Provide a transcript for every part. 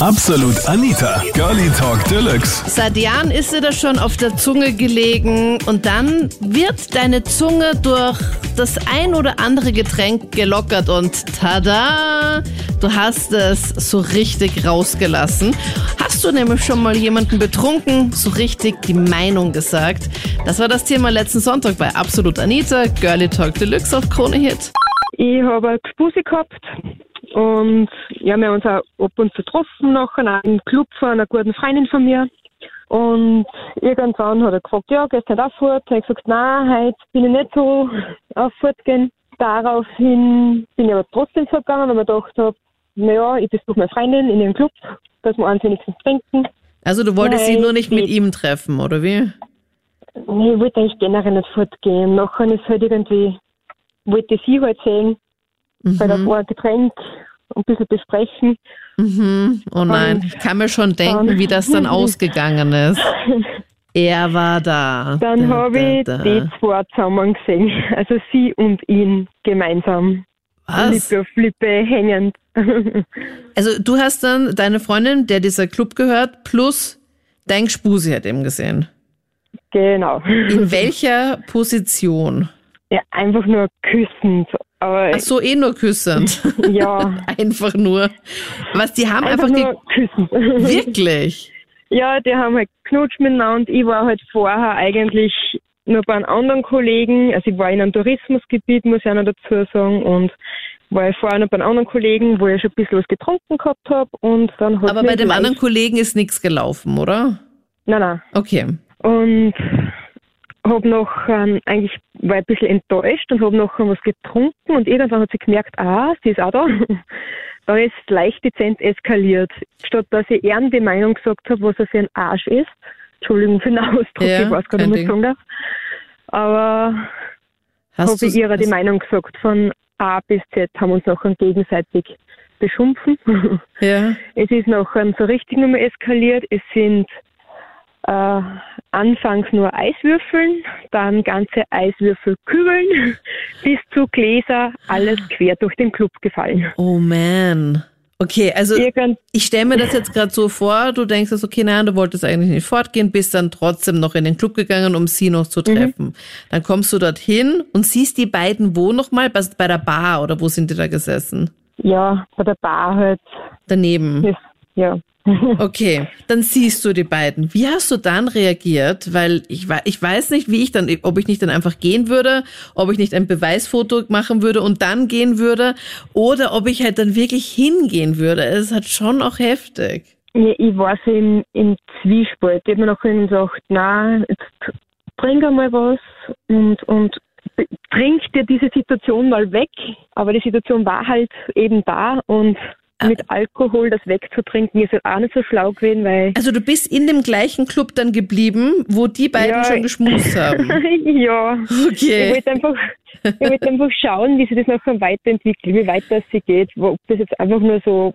Absolut Anita, Girlie Talk Deluxe. Seit Jahren ist dir das schon auf der Zunge gelegen und dann wird deine Zunge durch das ein oder andere Getränk gelockert und tada, du hast es so richtig rausgelassen. Hast du nämlich schon mal jemanden betrunken, so richtig die Meinung gesagt? Das war das Thema letzten Sonntag bei Absolut Anita, Girlie Talk Deluxe auf Krone Hit. Ich habe eine Gspusi gehabt und ja, wir haben uns auch ab und zu getroffen nachher, auch im Club von einer guten Freundin von mir. Und irgendwann hat er gefragt, ja, gehst du nicht auf fort? Ich habe gesagt, nein, heute bin ich nicht so auf fort gehen. Daraufhin bin ich aber trotzdem fortgegangen, weil ich mir gedacht habe, naja, ich besuche meine Freundin in ihrem Club, dass wir eins wenigstens trinken. Also du wolltest Nein, sie nur nicht mit ihm treffen, oder wie? Nee, ich wollte eigentlich generell nicht fortgehen. Nachher ist halt irgendwie, wollte sie halt sehen, bei der ein Getränk ein bisschen besprechen. Mhm. Oh nein, ich kann mir schon denken, dann- wie das dann ausgegangen ist. Er war da. Dann Da, habe ich da, da. die zwei zusammen gesehen. Also sie und ihn gemeinsam. Was? Lippe auf Lippe hängend. Also du hast dann deine Freundin, der dieser Club gehört, plus dein Gspusi hat eben gesehen. genau. In welcher Position? Ja, einfach nur küssend. Aber Ach so, eh nur küssend. ja, Einfach nur. Was, die haben einfach, einfach nur küssen. Wirklich? Ja, die haben halt knutscht miteinander. Ich war halt vorher eigentlich nur bei einem anderen Kollegen. Also ich war in einem Tourismusgebiet, muss ich auch noch dazu sagen. Und war ich vorher noch bei einem anderen Kollegen, wo ich schon ein bisschen was getrunken gehabt habe. Und dann hat Aber bei dem anderen Kollegen ist nichts gelaufen, oder? Nein, nein. Okay. Und habe noch ähm, eigentlich war ein bisschen enttäuscht und habe noch was getrunken und irgendwann hat sie gemerkt, ah, sie ist auch da. Dann ist leicht dezent eskaliert. Statt dass ich eher die Meinung gesagt habe, was er für ein Arsch ist. Entschuldigung für den Ausdruck, Ja, ich weiß gar nicht, was ich sagen darf. Aber habe ich ihrer die hast- Meinung gesagt, von A bis Z haben uns nachher gegenseitig beschumpfen. Ja. Es ist nachher so richtig nochmal eskaliert. Es sind äh, anfangs nur Eiswürfeln, dann ganze Eiswürfelkügeln bis zu Gläser, alles quer durch den Club gefallen. Oh man. Okay, also Irgend ich stelle mir das jetzt gerade so vor, du denkst jetzt, okay, nein, du wolltest eigentlich nicht fortgehen, bist dann trotzdem noch in den Club gegangen, um sie noch zu treffen. Dann kommst du dorthin und siehst die beiden wo nochmal? Bei, bei der Bar oder wo sind die da gesessen? ja, bei der Bar halt, Daneben. ja. Okay, dann siehst du die beiden. Wie hast du dann reagiert? Weil ich, ich weiß nicht, wie ich dann, ob ich nicht dann einfach gehen würde, ob ich nicht ein Beweisfoto machen würde und dann gehen würde, oder ob ich halt dann wirklich hingehen würde. Es ist halt schon auch heftig. Ja, ich war so im, im Zwiespalt. Ich habe mir nachher gesagt, nein, jetzt trink einmal was und, und trink dir diese Situation mal weg. Aber die Situation war halt eben da und mit Alkohol das wegzutrinken ist halt auch nicht so schlau gewesen, weil Also du bist in dem gleichen Club dann geblieben, wo die beiden Ja. schon geschmust haben. ja, ich Okay. wollte einfach, ich wollte einfach schauen, wie sich das nachher weiterentwickelt, wie weit das sie geht, ob das jetzt einfach nur so,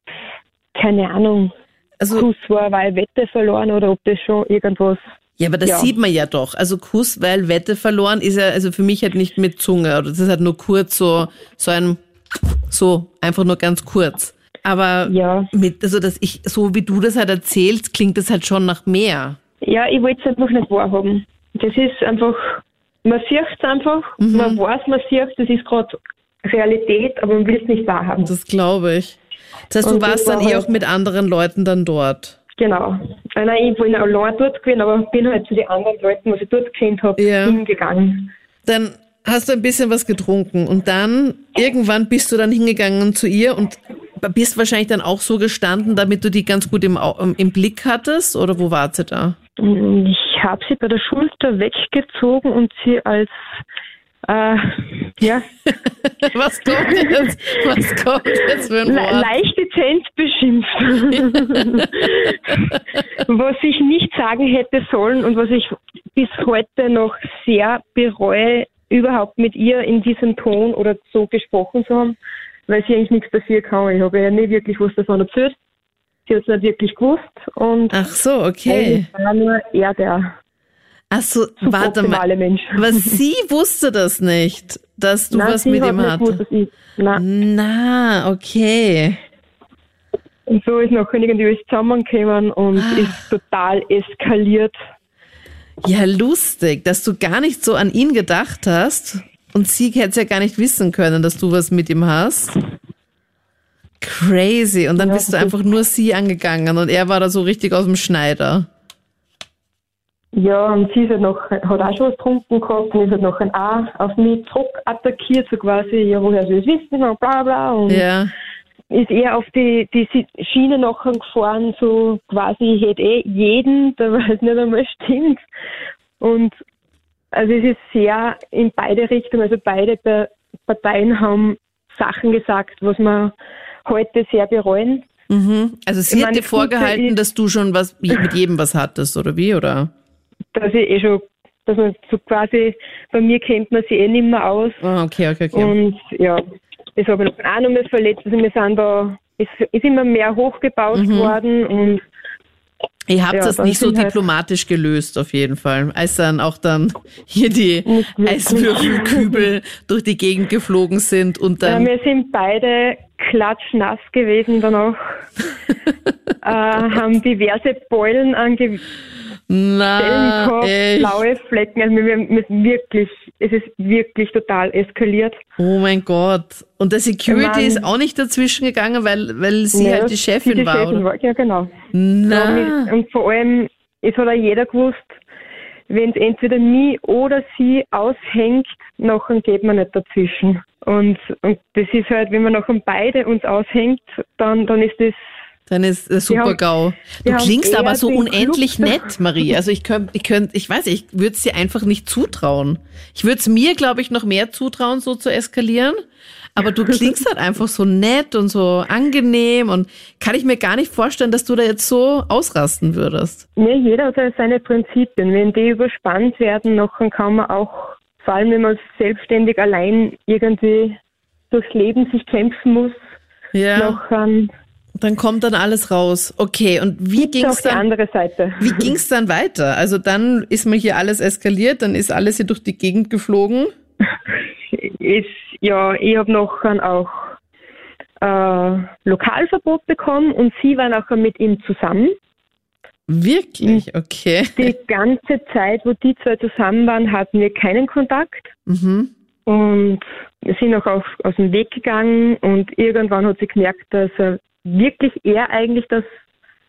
keine Ahnung, Also Kuss war, weil Wette verloren oder ob das schon irgendwas Ja, aber das Ja. sieht man ja doch. Also Kuss, weil Wette verloren ist ja, also für mich halt nicht mit Zunge. Oder das ist halt nur kurz so, so ein, so, einfach nur ganz kurz. Aber Ja. mit, also dass ich, so wie du das halt erzählst, klingt das halt schon nach mehr. Ja, ich wollte es einfach nicht wahrhaben. Das ist einfach, man sieht es einfach, Mhm. man weiß, man sieht das ist gerade Realität, aber man will es nicht wahrhaben. Das glaube ich. Das heißt, du Und warst dann war eh halt- auch mit anderen Leuten dann dort. Genau. Äh, Nein, ich bin allein dort gewesen, aber bin halt zu den anderen Leuten, was ich dort gesehen habe, Ja. hingegangen. Dann hast du ein bisschen was getrunken und dann irgendwann bist du dann hingegangen zu ihr und bist wahrscheinlich dann auch so gestanden, damit du die ganz gut im, im Blick hattest oder wo war sie da? Und Ich habe sie bei der Schulter weggezogen und sie als äh, ja, Was kommt jetzt? Was kommt jetzt für ein le Wort? leicht dezent beschimpft. was ich nicht sagen hätte sollen und was ich bis heute noch sehr bereue, überhaupt mit ihr in diesem Ton oder so gesprochen zu haben, weil sie eigentlich nichts dafür kann. Ich habe ja nie wirklich was davon erzählt. Sie hat es nicht wirklich gewusst und Ach so, okay. eigentlich war nur er der Ach so, warte mal. Mensch. Aber sie wusste das nicht, dass du Nein, was mit hat ihm nicht hattest. ich, nein. Na, okay. Und so ist nachher irgendwie alles zusammengekommen und Ah. ist total eskaliert. Ja, lustig, dass du gar nicht so an ihn gedacht hast. Und sie hätte es ja gar nicht wissen können, dass du was mit ihm hast. Crazy. Und dann Ja, bist du das einfach nur sie angegangen und er war da so richtig aus dem Schneider. Ja, und sie ist halt noch, hat auch schon was getrunken gehabt und ist halt nachher auch auf mich zurück attackiert, so quasi, ja, woher soll ich es wissen, und bla bla. Und Ja. ist eher auf die, die Schiene nachher gefahren, so quasi, ich hätte eh jeden, der was nicht einmal stimmt. Und also es ist sehr in beide Richtungen, also beide Parteien haben Sachen gesagt, was wir heute sehr bereuen. Mhm. Also sie Ich hat dir vorgehalten, ist- dass du schon was mit jedem was hattest, oder wie? Oder? Dass ich eh schon, dass man so quasi, bei mir kennt man sie eh nicht mehr aus. Ah, okay, okay, okay. Und ja, das habe ich noch auch noch mal verletzt. Also wir sind da, es ist immer mehr hochgebaut Mhm. worden und Ihr habt Ja, das nicht so halt- diplomatisch gelöst, auf jeden Fall. Als dann auch dann hier die. Eiswürfelkübel durch die Gegend geflogen sind und Ja, dann. wir sind beide klatschnass gewesen danach. äh, haben diverse Beulen an Gehabt, echt? blaue Flecken. Also wir, wir, wir wirklich, es ist wirklich total eskaliert. Oh mein Gott. Und der Security Mann. ist auch nicht dazwischen gegangen, weil, weil sie Ja, halt die Chefin die war, Chefin oder? war. Ja, genau. Na. Und vor allem, es hat auch jeder gewusst, wenn es entweder mich oder sie aushängt, nachher geht man nicht dazwischen. Und, und das ist halt, wenn man nachher beide uns aushängt, dann, dann ist das Dann ist der super haben- GAU. Du klingst aber so unendlich Club- nett, Marie. Also ich könnte, ich könnte, ich weiß, ich würde es dir einfach nicht zutrauen. Ich würde es mir, glaube ich, noch mehr zutrauen, so zu eskalieren. Aber du klingst halt einfach so nett und so angenehm und kann ich mir gar nicht vorstellen, dass du da jetzt so ausrasten würdest. Ja, jeder hat seine Prinzipien. Wenn die überspannt werden, nachher kann man auch, vor allem wenn man selbstständig allein irgendwie durchs Leben sich kämpfen muss, Ja. nachher Dann kommt dann alles raus. Okay, und wie ging's die dann? andere Seite. Wie ging's dann weiter? Also dann ist mal hier alles eskaliert, dann ist alles hier durch die Gegend geflogen. ist, ja, ich habe nachher auch äh, Lokalverbot bekommen und sie war nachher mit ihm zusammen. Wirklich? Okay. Die ganze Zeit, wo die zwei zusammen waren, hatten wir keinen Kontakt. Mhm. Und wir sind auch auf, aus dem Weg gegangen und irgendwann hat sie gemerkt, dass er wirklich er eigentlich das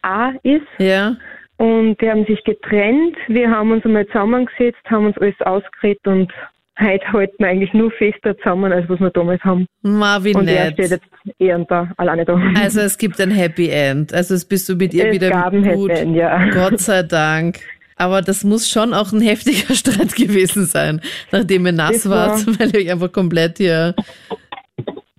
A ist. Ja. Und die haben sich getrennt. Wir haben uns einmal zusammengesetzt, haben uns alles ausgeredet und heute halten wir eigentlich nur fester zusammen, als was wir damals haben. Marvin Und er nett. steht jetzt eher da, alleine da. Also es gibt ein Happy End. Also es bist du mit ihr es wieder gab ein gut. Happy End, ja. Gott sei Dank. Aber das muss schon auch ein heftiger Streit gewesen sein, nachdem ihr nass Das war- wart, weil ihr euch einfach komplett hier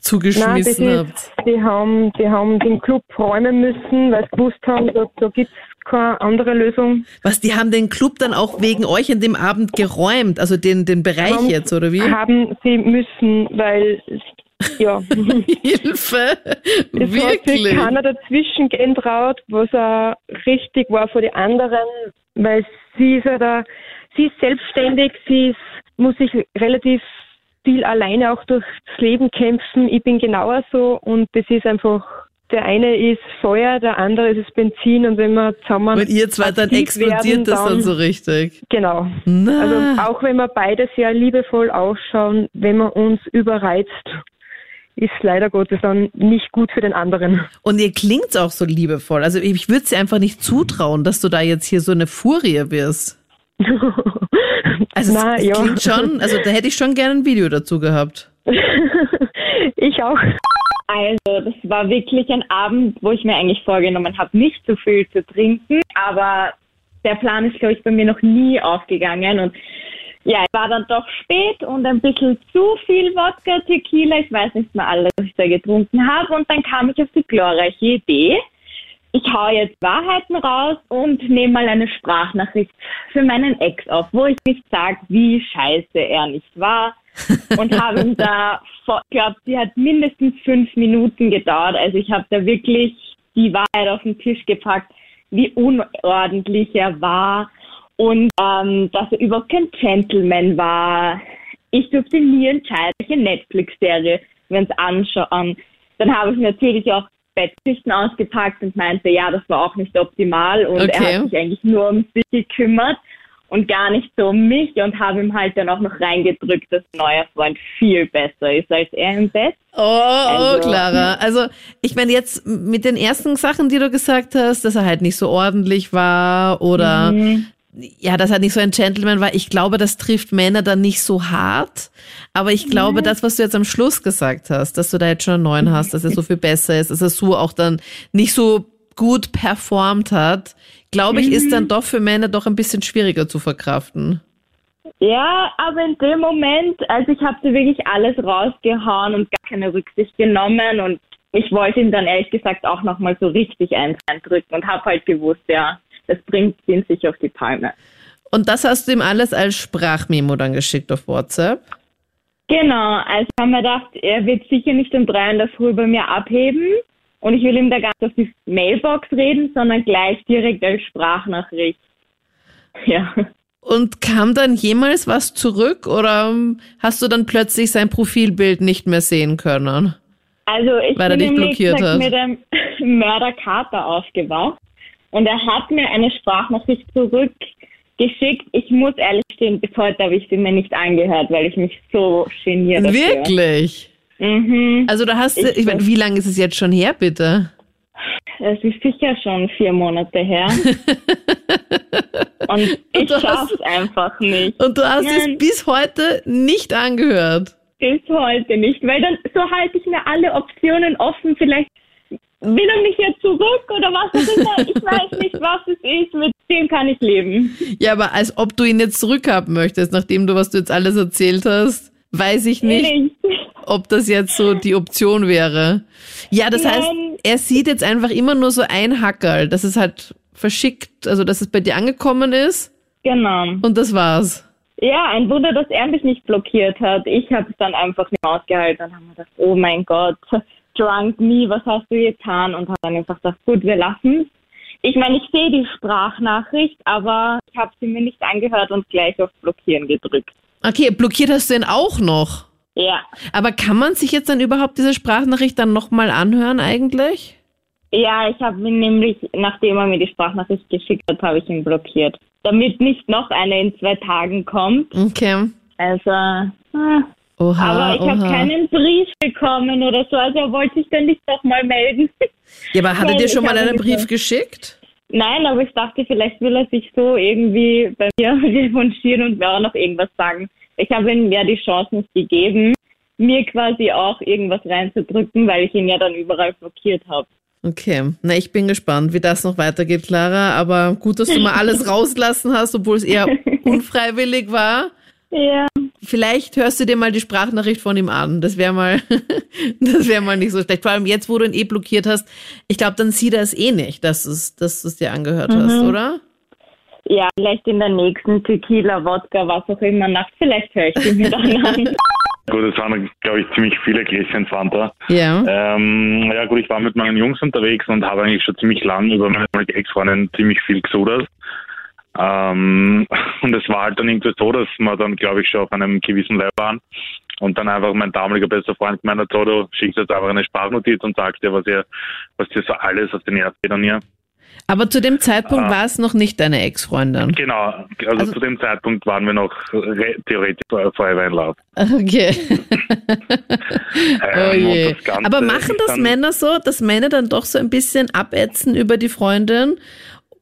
Nein, zugeschmissen habt. ist, die haben, die haben den Club räumen müssen, weil sie gewusst haben, da, da gibt es keine andere Lösung. Was, die haben den Club dann auch wegen euch an dem Abend geräumt, also den, den Bereich Haben- jetzt, oder wie? Haben sie müssen, weil, ja, Hilfe! es hat sich Wirklich? keiner dazwischen gehen traut, was auch richtig war für die anderen, weil sie ist ja da, sie ist selbstständig, sie ist, muss sich relativ viel alleine auch durchs Leben kämpfen. Ich bin genauer so und das ist einfach, der eine ist Feuer, der andere ist Benzin und wenn wir zusammen Und ihr zwei dann explodiert werden, das dann so richtig. Genau. Na. Also auch wenn wir beide sehr liebevoll ausschauen, wenn man uns überreizt, ist leider Gottes dann nicht gut für den anderen. Und ihr klingt auch so liebevoll. Also ich würde es dir einfach nicht zutrauen, dass du da jetzt hier so eine Furie wirst. Also es, Na, es ja. klingt schon, also da hätte ich schon gerne ein Video dazu gehabt. ich auch. Also, das war wirklich ein Abend, wo ich mir eigentlich vorgenommen habe, nicht zu viel zu trinken. Aber der Plan ist, glaube ich, bei mir noch nie aufgegangen. Und ja, es war dann doch spät und ein bisschen zu viel Wodka, Tequila. Ich weiß nicht mehr alles, was ich da getrunken habe. Und dann kam ich auf die glorreiche Idee. Ich hau jetzt Wahrheiten raus und nehme mal eine Sprachnachricht für meinen Ex auf, wo ich nicht sage, wie scheiße er nicht war. und habe ihm da, ich glaube, die hat mindestens fünf Minuten gedauert. Also ich habe da wirklich die Wahrheit auf den Tisch gepackt, wie unordentlich er war und ähm, dass er überhaupt kein Gentleman war. Ich durfte nie entscheiden, welche Netflix-Serie wir uns anschauen. Dann habe ich natürlich auch Bettschichten ausgepackt und meinte, ja, das war auch nicht optimal und Okay. er hat sich eigentlich nur um sich gekümmert und gar nicht so um mich und habe ihm halt dann auch noch reingedrückt, dass neuer Freund viel besser ist als er im Bett. Oh, oh, Also- Clara. Also, ich meine, jetzt mit den ersten Sachen, die du gesagt hast, dass er halt nicht so ordentlich war oder Mhm. Ja, dass er nicht so ein Gentleman war, ich glaube, das trifft Männer dann nicht so hart. Aber ich glaube, das, was du jetzt am Schluss gesagt hast, dass du da jetzt schon einen neuen hast, dass er so viel besser ist, dass er so auch dann nicht so gut performt hat, glaube ich, ist dann doch für Männer doch ein bisschen schwieriger zu verkraften. Ja, aber in dem Moment, also ich habe da wirklich alles rausgehauen und gar keine Rücksicht genommen und ich wollte ihm dann ehrlich gesagt auch nochmal so richtig eins reindrücken und habe halt gewusst, ja, das bringt ihn sich auf die Palme. Und das hast du ihm alles als Sprachmemo dann geschickt auf WhatsApp? Genau, also ich habe mir gedacht, er wird sicher nicht um drei in der Früh bei mir abheben und ich will ihm da gar nicht auf die Mailbox reden, sondern gleich direkt als Sprachnachricht. Ja. Und kam dann jemals was zurück oder ähm, hast du dann plötzlich sein Profilbild nicht mehr sehen können? Also ich Weil er bin dich nämlich blockiert hat. mit einem Mörderkater aufgewacht und er hat mir eine Sprachnachricht zurückgeschickt. Ich muss ehrlich stehen, bis heute habe ich sie mir nicht angehört, weil ich mich so geniere. dafür. Wirklich? Mhm. Also da hast du, Ich- ich meine, wie lange ist es jetzt schon her, bitte? Es ist sicher schon vier Monate her. und ich du hast- schaff's einfach nicht. Und du hast es Nein. bis heute nicht angehört. Bis heute nicht, weil dann so halte ich mir alle Optionen offen. Vielleicht will er mich jetzt zurück oder was immer. Ich weiß nicht, was es ist. Mit dem kann ich leben. Ja, aber als ob du ihn jetzt zurückhaben möchtest, nachdem du, was du jetzt alles erzählt hast, weiß ich nicht, Nicht. ob das jetzt so die Option wäre. Ja, das heißt, Nein. er sieht jetzt einfach immer nur so ein Hackerl, dass es halt verschickt, also dass es bei dir angekommen ist Genau. und das war's. Ja, ein Wunder, dass er mich nicht blockiert hat. Ich habe es dann einfach nicht mehr ausgehalten und habe mir gedacht, oh mein Gott, drunk me, was hast du getan? Und habe dann einfach gedacht, gut, wir lassen Ich meine, ich sehe die Sprachnachricht, aber ich habe sie mir nicht angehört und gleich auf Blockieren gedrückt. Okay, blockiert hast du ihn auch noch. Ja. Aber kann man sich jetzt dann überhaupt diese Sprachnachricht dann nochmal anhören eigentlich? Ja, ich habe ihn nämlich, nachdem er mir die Sprachnachricht geschickt hat, habe ich ihn blockiert. Damit nicht noch eine in zwei Tagen kommt. Okay. Also, ah. Oha, aber ich habe keinen Brief bekommen oder so, also wollte sich dann nicht nochmal melden. Ja, aber hat er dir schon ich mal einen Brief geschickt? Nein, aber ich dachte, vielleicht will er sich so irgendwie bei mir revanchieren und mir auch noch irgendwas sagen. Ich habe ihm ja die Chance nicht gegeben, mir quasi auch irgendwas reinzudrücken, weil ich ihn ja dann überall blockiert habe. Okay, na ich bin gespannt, wie das noch weitergeht, Clara. Aber gut, dass du mal alles rauslassen hast, obwohl es eher unfreiwillig war. Ja. Vielleicht hörst du dir mal die Sprachnachricht von ihm an. Das wäre mal, das wäre mal nicht so schlecht. Vor allem jetzt, wo du ihn eh blockiert hast. Ich glaube, dann sieht er es eh nicht, dass du es, dass du es dir angehört hast, oder? Ja, vielleicht in der nächsten Tequila, Wodka, was auch immer Nacht, vielleicht höre ich ihn mir dann an. Gut, es waren, glaube ich, ziemlich viele Gläschen Fanta. Ja. Ähm, ja gut, ich war mit meinen Jungs unterwegs und habe eigentlich schon ziemlich lang über meine Ex-Freundin ziemlich viel gesudert. Ähm, und es war halt dann irgendwie so, dass wir dann, glaube ich, schon auf einem gewissen Level waren. Und dann einfach mein damaliger bester Freund gemeint hat, so, du schickst jetzt einfach eine Sprachnotiz und sagst dir, was ihr, was dir so alles auf den Nerv geht an ihr. Aber zu dem Zeitpunkt Ah. war es noch nicht deine Ex-Freundin. Genau, also, Also- zu dem Zeitpunkt waren wir noch re- theoretisch Forever in Love. Okay. Ähm, Oh das Ganze Aber machen das Männer so, dass Männer dann doch so ein bisschen abätzen über die Freundin?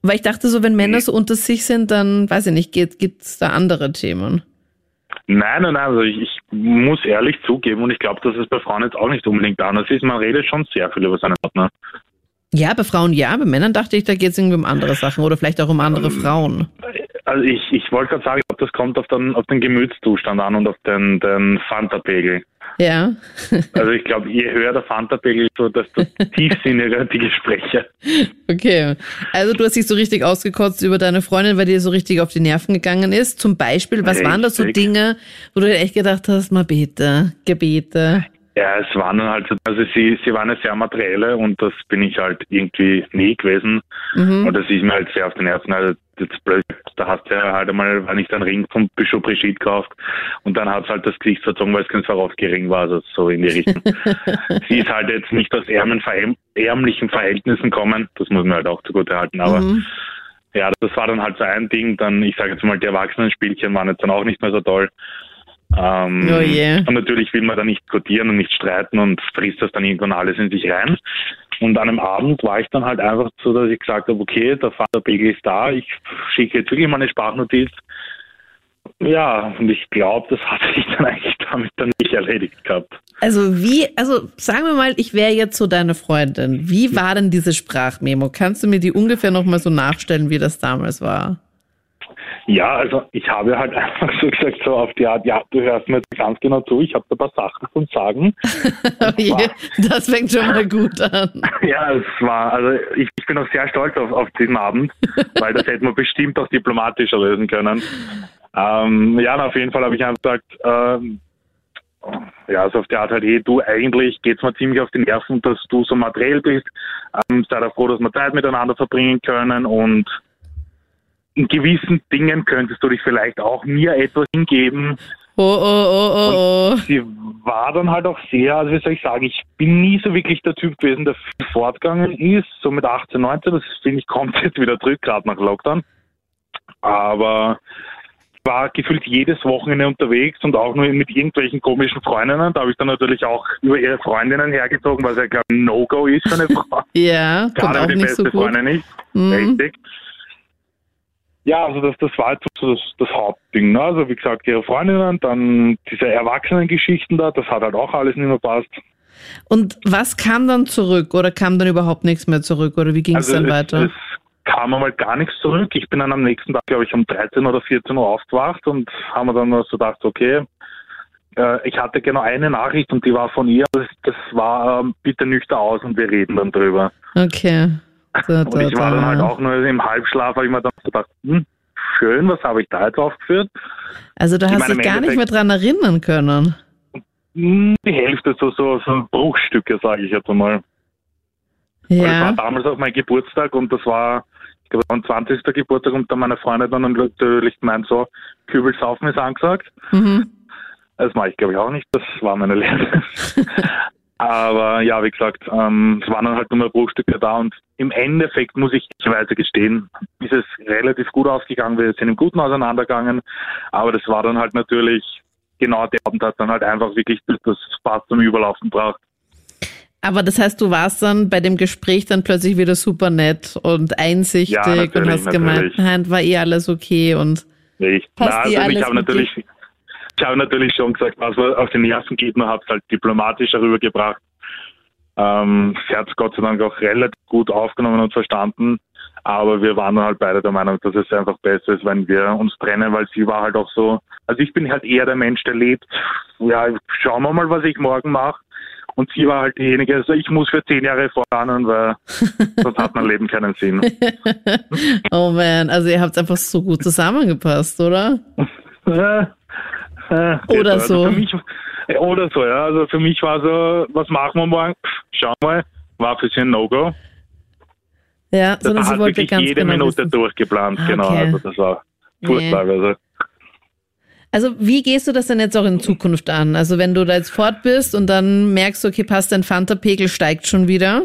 Weil ich dachte so, wenn Männer so unter sich sind, dann, weiß ich nicht, geht, gibt's da andere Themen? Nein, nein, nein, also ich, ich muss ehrlich zugeben und ich glaube, dass es bei Frauen jetzt auch nicht unbedingt anders ist. Man redet schon sehr viel über seinen Partner. Ja, bei Frauen ja, bei Männern dachte ich, da geht's irgendwie um andere Sachen oder vielleicht auch um andere Frauen. Also ich, ich wollte gerade sagen, ich glaub, das kommt auf den, auf den Gemütszustand an und auf den, den Fanta-Pegel. Ja. Also ich glaube, je höher der Fanta-Pegel ist, so desto tiefsinniger die Gespräche. Okay. Also du hast dich so richtig ausgekotzt über deine Freundin, weil dir so richtig auf die Nerven gegangen ist. Zum Beispiel, was waren das so Richtig. Dinge, wo du dir echt gedacht hast, mal bitte, Gebete? Ja, es waren dann halt, so- also sie, sie waren eine sehr materielle und das bin ich halt irgendwie nie gewesen. Mhm. Und das ist mir halt sehr auf den Nerven. Also jetzt blöd, da hast du ja halt einmal, wenn ich den Ring vom Bischof Brigitte gekauft und dann hat es halt das Gesicht verzogen, weil es kein Swarovski-Ring war, also so in die Richtung. sie ist halt jetzt nicht aus ärmen, ärmlichen Verhältnissen kommen, das muss man halt auch zugute halten, aber Mhm. ja, das war dann halt so ein Ding. Dann, ich sage jetzt mal, die Erwachsenenspielchen waren jetzt dann auch nicht mehr so toll. Ähm, Oh je. Und natürlich will man da nicht diskutieren und nicht streiten und frisst das dann irgendwann alles in sich rein. Und an einem Abend war ich dann halt einfach so, dass ich gesagt habe, okay, der Vaterpegel ist da, ich schicke jetzt wirklich mal eine Sprachnotiz. Ja, und ich glaube, das hat sich dann eigentlich damit dann nicht erledigt gehabt. Also wie, also sagen wir mal, ich wäre jetzt so deine Freundin. Wie war denn diese Sprachmemo? Kannst du mir die ungefähr nochmal so nachstellen, wie das damals war? Ja, also ich habe halt einfach so gesagt, so auf die Art, ja, du hörst mir jetzt ganz genau zu, ich habe da ein paar Sachen zum Sagen. Das fängt schon mal gut an. Ja, es war, also ich, ich bin auch sehr stolz auf, auf diesen Abend, weil das hätte man bestimmt auch diplomatischer lösen können. Ähm, ja, na, auf jeden Fall habe ich einfach gesagt, ähm, ja, so auf die Art halt, hey, du, eigentlich geht's mir ziemlich auf die Nerven, dass du so materiell bist. Ähm, sei doch froh, dass wir Zeit miteinander verbringen können und in gewissen Dingen könntest du dich vielleicht auch mir etwas hingeben. Oh, oh, oh, oh, oh. Sie war dann halt auch sehr, also wie soll ich sagen, ich bin nie so wirklich der Typ gewesen, der viel fortgegangen ist, so mit 18, 19, das finde ich kommt jetzt wieder zurück, gerade nach Lockdown. Aber ich war gefühlt jedes Wochenende unterwegs und auch nur mit irgendwelchen komischen Freundinnen. Da habe ich dann natürlich auch über ihre Freundinnen hergezogen, was ja glaube ich ein No-Go ist für eine Frau. Ja, Gerade auch die nicht beste so gut. Freundin nicht. Mhm. Richtig. Ja, also das, das war jetzt so das, das Hauptding. Ne? Also wie gesagt, ihre Freundinnen, dann diese Erwachsenengeschichten da, das hat halt auch alles nicht mehr passt. Und was kam dann zurück? Oder kam dann überhaupt nichts mehr zurück? Oder wie ging es Also dann es, weiter? es kam einmal gar nichts zurück. Ich bin dann am nächsten Tag, glaube ich, um 13 oder 14 Uhr aufgewacht und haben wir dann so gedacht, okay, äh, ich hatte genau eine Nachricht und die war von ihr. Das, das war ähm, bitte nüchtern aus und wir reden dann drüber. Okay. Da, Und ich war dann halt auch nur im Halbschlaf, habe ich mir dann gedacht, hm, schön, was habe ich da jetzt aufgeführt? Also du hast dich gar nicht mehr dran erinnern können. Hm, Die Hälfte, so, so, so Bruchstücke, sage ich jetzt einmal. Und Das war Ja. damals auch mein Geburtstag und das war, ich glaube, am 20. Geburtstag und dann meine Freundin dann natürlich gemeint, so, Kübelsaufen ist angesagt. Mhm. Das mache ich, glaube ich, auch nicht. Das war meine Lehre. Aber ja, wie gesagt, ähm, es waren dann halt nur mehr Bruchstücke da und im Endeffekt muss ich weiter gestehen, ist es relativ gut ausgegangen. Wir sind im Guten auseinandergegangen, aber das war dann halt natürlich genau der Abend hat dann halt einfach wirklich das, Spaß zum Überlaufen braucht. Aber das heißt, du warst dann bei dem Gespräch dann plötzlich wieder super nett und einsichtig Ja, und natürlich, hast gemeint, natürlich. nein, war eh alles okay und Ich, Passt na, eh also ich habe natürlich, ich habe natürlich schon gesagt, was mir auf den Nerven geht, man hat es halt diplomatischer rübergebracht. Ähm, sie hat es Gott sei Dank auch relativ gut aufgenommen und verstanden. Aber wir waren dann halt beide der Meinung, dass es einfach besser ist, wenn wir uns trennen, weil sie war halt auch so. Also ich bin halt eher der Mensch, der lebt. Ja, schauen wir mal, was ich morgen mache. Und sie war halt diejenige, also ich muss für zehn Jahre voran, weil sonst hat mein Leben keinen Sinn. oh man, also ihr habt einfach so gut zusammengepasst, oder? Äh, Oder also so. Mich, äh, oder so, ja. Also für mich war so, was machen wir morgen? Pff, Schau mal, war für sie ein No-Go. Ja, Das sondern sie wollte wirklich ganz jede genau Minute wissen. durchgeplant, Ah, genau. okay. Also das war furchtbar. Also, Also wie gehst du das denn jetzt auch in Zukunft an? Also wenn du da jetzt fort bist und dann merkst, okay, passt, dein Fanta-Pegel steigt schon wieder.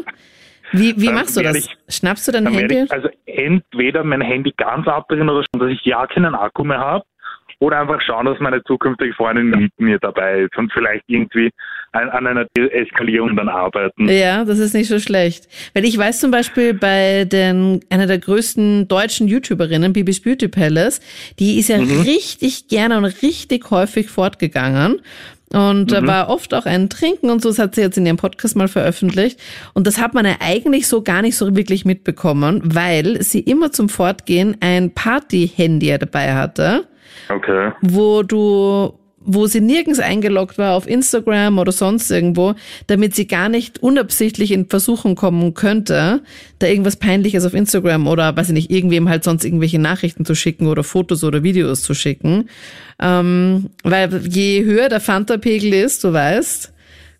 Wie, wie Dann machst du das? ich- Schnappst du dein Handy? ich also entweder mein Handy ganz abdrehen oder schon, dass ich ja keinen Akku mehr habe. Oder einfach schauen, dass meine zukünftige Freundin mit mir dabei ist und vielleicht irgendwie an, an einer Eskalierung dann arbeiten. Ja, das ist nicht so schlecht. Weil ich weiß zum Beispiel bei den, einer der größten deutschen YouTuberinnen, Bibis Beauty Palace, die ist ja Mhm. richtig gerne und richtig häufig fortgegangen. Und Mhm. da war oft auch ein Trinken und so, das hat sie jetzt in ihrem Podcast mal veröffentlicht. Und das hat man ja eigentlich so gar nicht so wirklich mitbekommen, weil sie immer zum Fortgehen ein Party-Handy dabei hatte Okay. wo du, wo sie nirgends eingeloggt war auf Instagram oder sonst irgendwo, damit sie gar nicht unabsichtlich in Versuchung kommen könnte, da irgendwas Peinliches auf Instagram oder weiß ich nicht, irgendwem halt sonst irgendwelche Nachrichten zu schicken oder Fotos oder Videos zu schicken. Ähm, weil je höher der Fanta-Pegel ist, du weißt,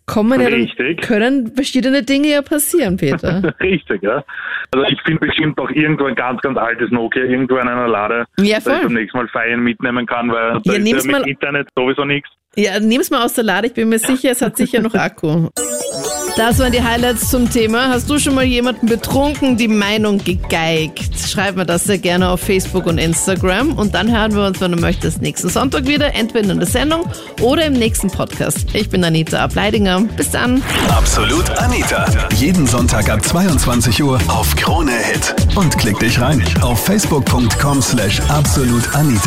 kommen ja Richtig. können verschiedene Dinge ja passieren, Peter. Richtig, ja. Also ich finde bestimmt auch irgendwo ein ganz, ganz altes Nokia irgendwo in einer Lade, Ja, dass ich beim nächsten Mal feiern mitnehmen kann, weil da Ja, ist nimm's ja mit Internet sowieso nichts. Ja, nimm's mal aus der Lade, ich bin mir sicher, es hat sicher noch Akku. Das waren die Highlights zum Thema. Hast du schon mal jemanden betrunken die Meinung gegeigt? Schreib mir das sehr gerne auf Facebook und Instagram und dann hören wir uns, wenn du möchtest, nächsten Sonntag wieder, entweder in der Sendung oder im nächsten Podcast. Ich bin Anita Ableidinger. Bis dann. Absolut Anita. Jeden Sonntag ab 22 Uhr auf Krone Hit. Und klick dich rein auf facebook.com slash absolutanita.